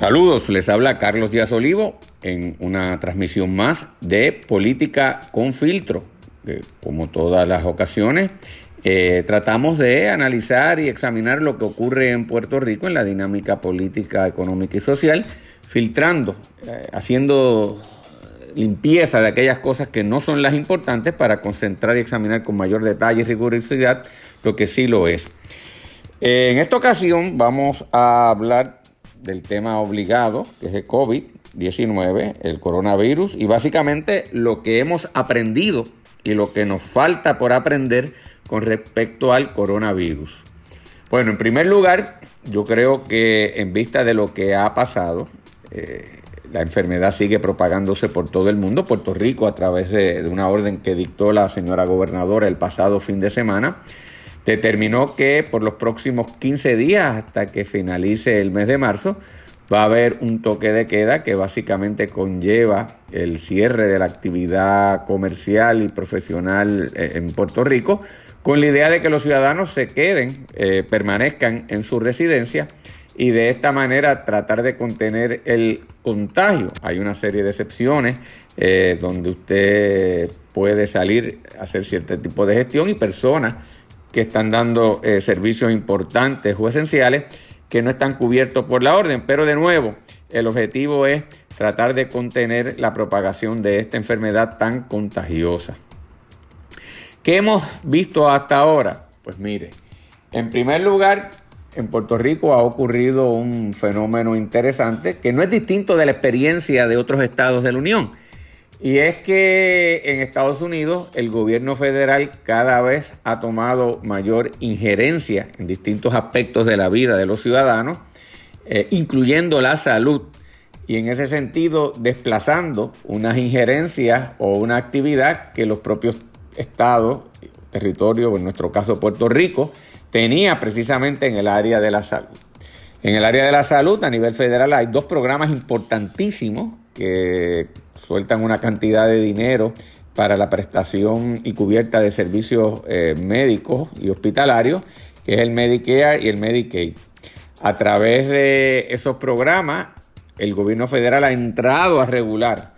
Saludos, les habla Carlos Díaz Olivo en una transmisión más de Política con Filtro. como todas las ocasiones, eh, tratamos de analizar y examinar lo que ocurre en Puerto Rico en la dinámica política, económica y social, filtrando, eh, haciendo limpieza de aquellas cosas que no son las importantes para concentrar y examinar con mayor detalle y rigurosidad lo que sí lo es. En esta ocasión vamos a hablar del tema obligado, que es el COVID-19, el coronavirus, y básicamente lo que hemos aprendido y lo que nos falta por aprender con respecto al coronavirus. Bueno, en primer lugar, yo creo que en vista de lo que ha pasado, eh, la enfermedad sigue propagándose por todo el mundo. Puerto Rico, a través de, de una orden que dictó la señora gobernadora el pasado fin de semana, determinó que por los próximos 15 días hasta que finalice el mes de marzo va a haber un toque de queda que básicamente conlleva el cierre de la actividad comercial y profesional eh, en Puerto Rico con la idea de que los ciudadanos se queden, eh, permanezcan en su residencia y de esta manera tratar de contener el contagio. Hay una serie de excepciones eh, donde usted puede salir a hacer cierto tipo de gestión y personas que están dando eh, servicios importantes o esenciales que no están cubiertos por la orden. Pero de nuevo, el objetivo es tratar de contener la propagación de esta enfermedad tan contagiosa. ¿Qué hemos visto hasta ahora? Pues mire, en primer lugar, en Puerto Rico ha ocurrido un fenómeno interesante que no es distinto de la experiencia de otros estados de la Unión. Y es que en Estados Unidos el gobierno federal cada vez ha tomado mayor injerencia en distintos aspectos de la vida de los ciudadanos, eh, incluyendo la salud, y en ese sentido desplazando unas injerencias o una actividad que los propios estados, territorios, en nuestro caso Puerto Rico, tenía precisamente en el área de la salud. En el área de la salud a nivel federal hay dos programas importantísimos que sueltan una cantidad de dinero para la prestación y cubierta de servicios eh, médicos y hospitalarios, que es el Medicare y el Medicaid. A través de esos programas, el gobierno federal ha entrado a regular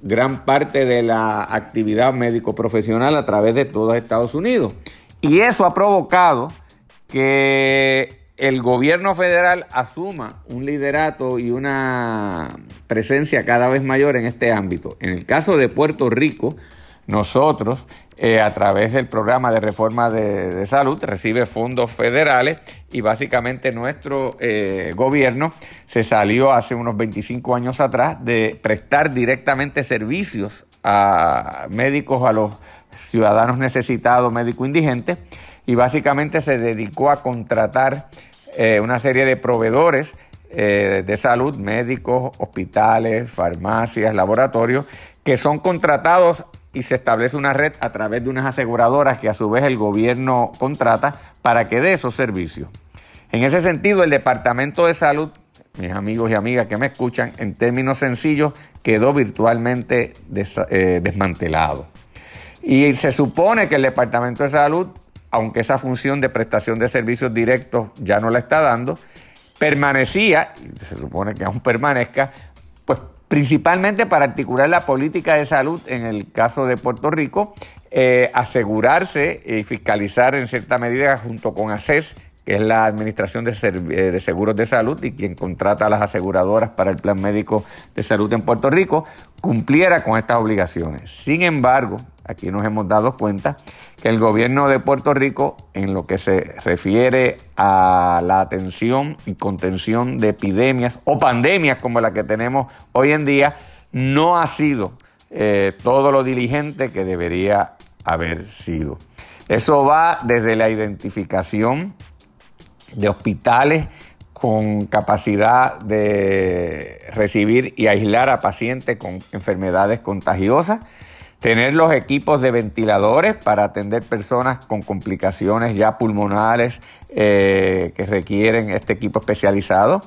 gran parte de la actividad médico profesional a través de todo Estados Unidos. Y eso ha provocado que el gobierno federal asuma un liderato y una presencia cada vez mayor en este ámbito. En el caso de Puerto Rico, nosotros, eh, a través del programa de reforma de, salud, recibe fondos federales y básicamente nuestro eh, gobierno se salió hace unos 25 años atrás de prestar directamente servicios a médicos, a los ciudadanos necesitados, médico indigentes, y básicamente se dedicó a contratar eh, una serie de proveedores eh, de salud, médicos, hospitales, farmacias, laboratorios, que son contratados y se establece una red a través de unas aseguradoras que a su vez el gobierno contrata para que dé esos servicios. En ese sentido, el Departamento de Salud, mis amigos y amigas que me escuchan, en términos sencillos, quedó virtualmente eh, desmantelado. Y se supone que el Departamento de Salud aunque esa función de prestación de servicios directos ya no la está dando, permanecía, y se supone que aún permanezca, pues principalmente para articular la política de salud en el caso de Puerto Rico, eh, asegurarse y fiscalizar en cierta medida junto con ACES, que es la Administración de, eh, de, Seguros de Salud y quien contrata a las aseguradoras para el Plan Médico de Salud en Puerto Rico, cumpliera con estas obligaciones. Sin embargo, aquí nos hemos dado cuenta que el gobierno de Puerto Rico, en lo que se refiere a la atención y contención de epidemias o pandemias como la que tenemos hoy en día, no ha sido eh, todo lo diligente que debería haber sido. Eso va desde la identificación de hospitales con capacidad de recibir y aislar a pacientes con enfermedades contagiosas, tener los equipos de ventiladores para atender personas con complicaciones ya pulmonares eh, que requieren este equipo especializado,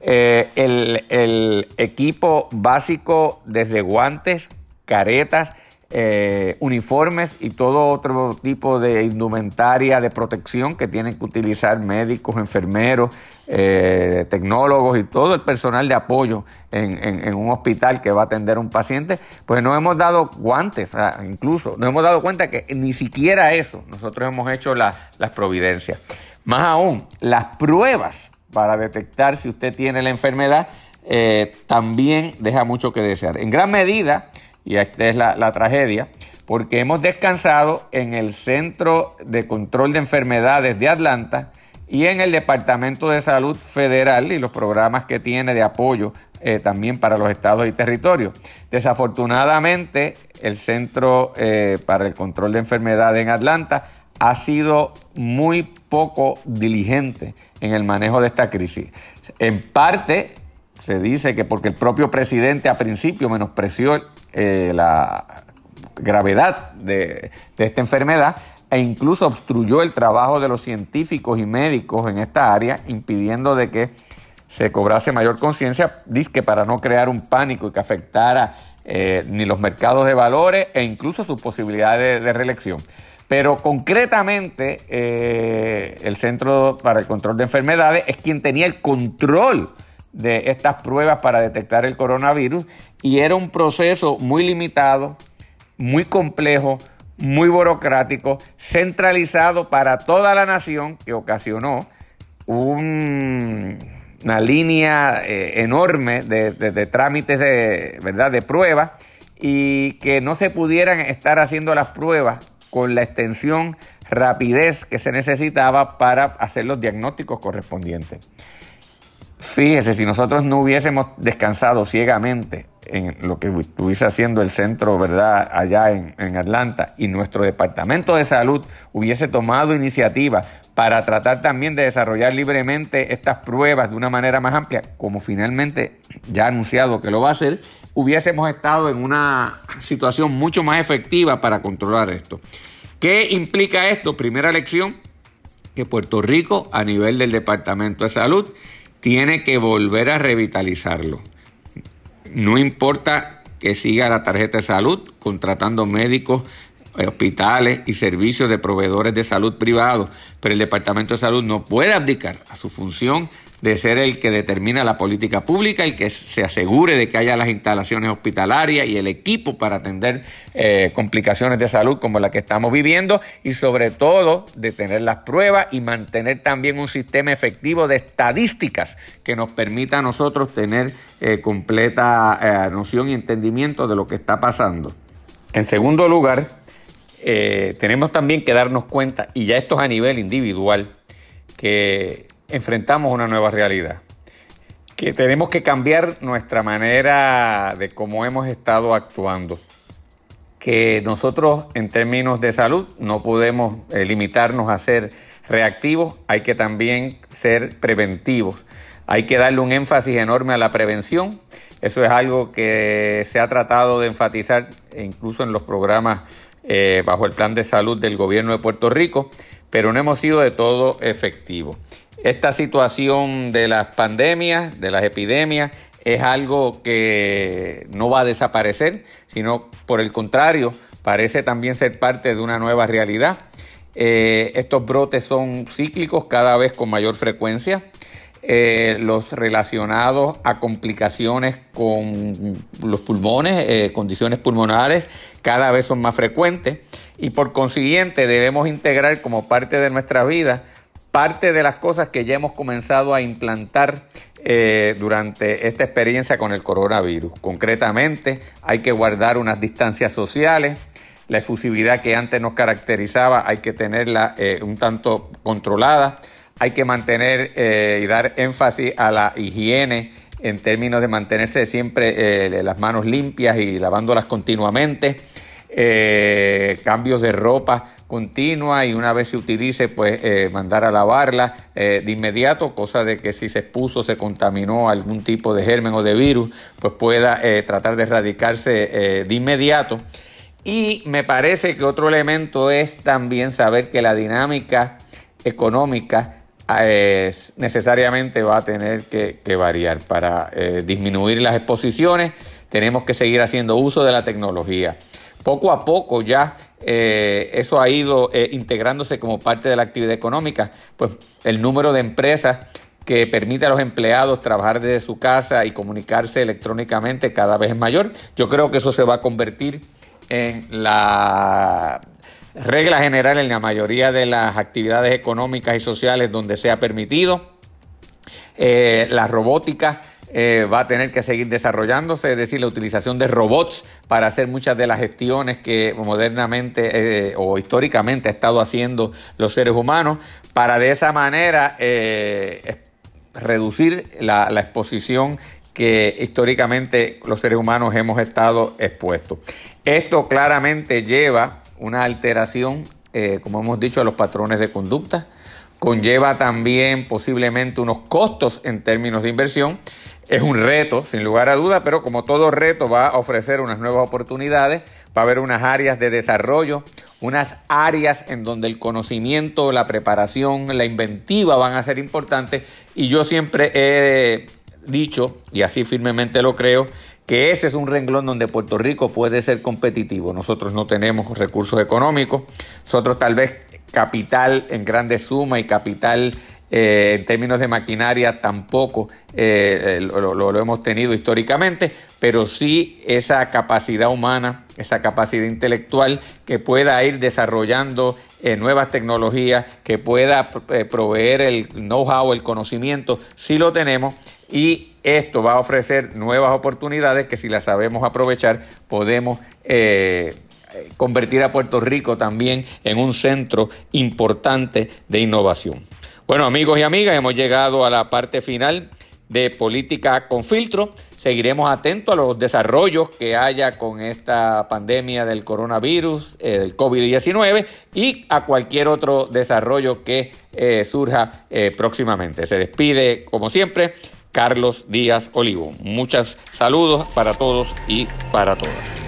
eh, el, equipo básico desde guantes, caretas, eh, uniformes y todo otro tipo de indumentaria de protección que tienen que utilizar médicos, enfermeros, eh, tecnólogos y todo el personal de apoyo en, un hospital que va a atender a un paciente, pues no hemos dado guantes, incluso nos hemos dado cuenta que ni siquiera eso nosotros hemos hecho las providencias. Más aún, las pruebas para detectar si usted tiene la enfermedad eh, también deja mucho que desear. En gran medida, y esta es la, tragedia, porque hemos descansado en el Centro de Control de Enfermedades de Atlanta y en el Departamento de Salud Federal y los programas que tiene de apoyo eh, también para los estados y territorios. Desafortunadamente, el Centro eh, para el Control de Enfermedades en Atlanta ha sido muy poco diligente en el manejo de esta crisis. En parte se dice que porque el propio presidente a principio menospreció eh, la gravedad de, esta enfermedad e incluso obstruyó el trabajo de los científicos y médicos en esta área, impidiendo de que se cobrase mayor conciencia, que para no crear un pánico y que afectara eh, ni los mercados de valores e incluso sus posibilidades de, reelección. Pero concretamente, eh, el Centro para el Control de Enfermedades es quien tenía el control de estas pruebas para detectar el coronavirus y era un proceso muy limitado, muy complejo, muy burocrático, centralizado para toda la nación que ocasionó una línea eh, enorme de, trámites de, ¿verdad? de pruebas y que no se pudieran estar haciendo las pruebas con la extensión, rapidez que se necesitaba para hacer los diagnósticos correspondientes. Fíjese, si nosotros no hubiésemos descansado ciegamente en lo que estuviese haciendo el centro, ¿verdad?, allá en, Atlanta, y nuestro departamento de salud hubiese tomado iniciativa para tratar también de desarrollar libremente estas pruebas de una manera más amplia, como finalmente ya ha anunciado que lo va a hacer, hubiésemos estado en una situación mucho más efectiva para controlar esto. ¿Qué implica esto? Primera lección, que Puerto Rico, a nivel del Departamento de Salud, tiene que volver a revitalizarlo. No importa que siga la tarjeta de salud contratando médicos, hospitales y servicios de proveedores de salud privados, pero el Departamento de Salud no puede abdicar a su función de ser el que determina la política pública, y que se asegure de que haya las instalaciones hospitalarias y el equipo para atender eh, complicaciones de salud como la que estamos viviendo y sobre todo de tener las pruebas y mantener también un sistema efectivo de estadísticas que nos permita a nosotros tener eh, completa eh, noción y entendimiento de lo que está pasando. En segundo lugar, tenemos también que darnos cuenta, y ya esto es a nivel individual, que enfrentamos una nueva realidad, que tenemos que cambiar nuestra manera de cómo hemos estado actuando, que nosotros en términos de salud no podemos eh, limitarnos a ser reactivos, hay que también ser preventivos, hay que darle un énfasis enorme a la prevención, eso es algo que se ha tratado de enfatizar incluso en los programas eh, bajo el plan de salud del gobierno de Puerto Rico, pero no hemos sido de todo efectivos. Esta situación de las pandemias, de las epidemias, es algo que no va a desaparecer, sino por el contrario, parece también ser parte de una nueva realidad. Eh, estos brotes son cíclicos cada vez con mayor frecuencia. Eh, los relacionados a complicaciones con los pulmones, eh, condiciones pulmonares, cada vez son más frecuentes y por consiguiente debemos integrar como parte de nuestra vida parte de las cosas que ya hemos comenzado a implantar eh, durante esta experiencia con el coronavirus. Concretamente, hay que guardar unas distancias sociales, la efusividad que antes nos caracterizaba hay que tenerla un tanto controlada, hay que mantener eh, y dar énfasis a la higiene en términos de mantenerse siempre las manos limpias y lavándolas continuamente, cambios de ropa continua y una vez se utilice, pues eh, mandar a lavarla eh, de inmediato, cosa de que si se expuso, se contaminó algún tipo de germen o de virus, pues pueda eh, tratar de erradicarse de inmediato. Y me parece que otro elemento es también saber que la dinámica económica necesariamente va a tener que, variar para disminuir las exposiciones. Tenemos que seguir haciendo uso de la tecnología poco a poco ya eh, eso ha ido eh, integrándose como parte de la actividad económica, pues el número de empresas que permite a los empleados trabajar desde su casa y comunicarse electrónicamente cada vez es mayor. Yo creo que eso se va a convertir en la regla general en la mayoría de las actividades económicas y sociales donde sea permitido. Eh, la robótica eh, va a tener que seguir desarrollándose, es decir, la utilización de robots para hacer muchas de las gestiones que modernamente eh, o históricamente ha estado haciendo los seres humanos, para de esa manera reducir la, exposición que históricamente los seres humanos hemos estado expuestos. Esto claramente lleva una alteración, como hemos dicho, a los patrones de conducta, conlleva también posiblemente unos costos en términos de inversión. Es un reto, sin lugar a duda, pero como todo reto va a ofrecer unas nuevas oportunidades, va a haber unas áreas de desarrollo, unas áreas en donde el conocimiento, la preparación, la inventiva van a ser importantes. Y yo siempre he dicho, y así firmemente lo creo, que ese es un renglón donde Puerto Rico puede ser competitivo. Nosotros no tenemos recursos económicos, nosotros tal vez capital en grande suma y capital eh, en términos de maquinaria tampoco eh, lo, hemos tenido históricamente, pero sí esa capacidad humana, esa capacidad intelectual que pueda ir desarrollando eh, nuevas tecnologías, que pueda proveer el know-how, el conocimiento, sí lo tenemos y esto va a ofrecer nuevas oportunidades que si las sabemos aprovechar podemos convertir a Puerto Rico también en un centro importante de innovación. Bueno, amigos y amigas, hemos llegado a la parte final de Política con Filtro. Seguiremos atentos a los desarrollos que haya con esta pandemia del coronavirus, el COVID-19 y a cualquier otro desarrollo que eh, surja eh, próximamente. Se despide, como siempre, Carlos Díaz Olivo. Muchos saludos para todos y para todas.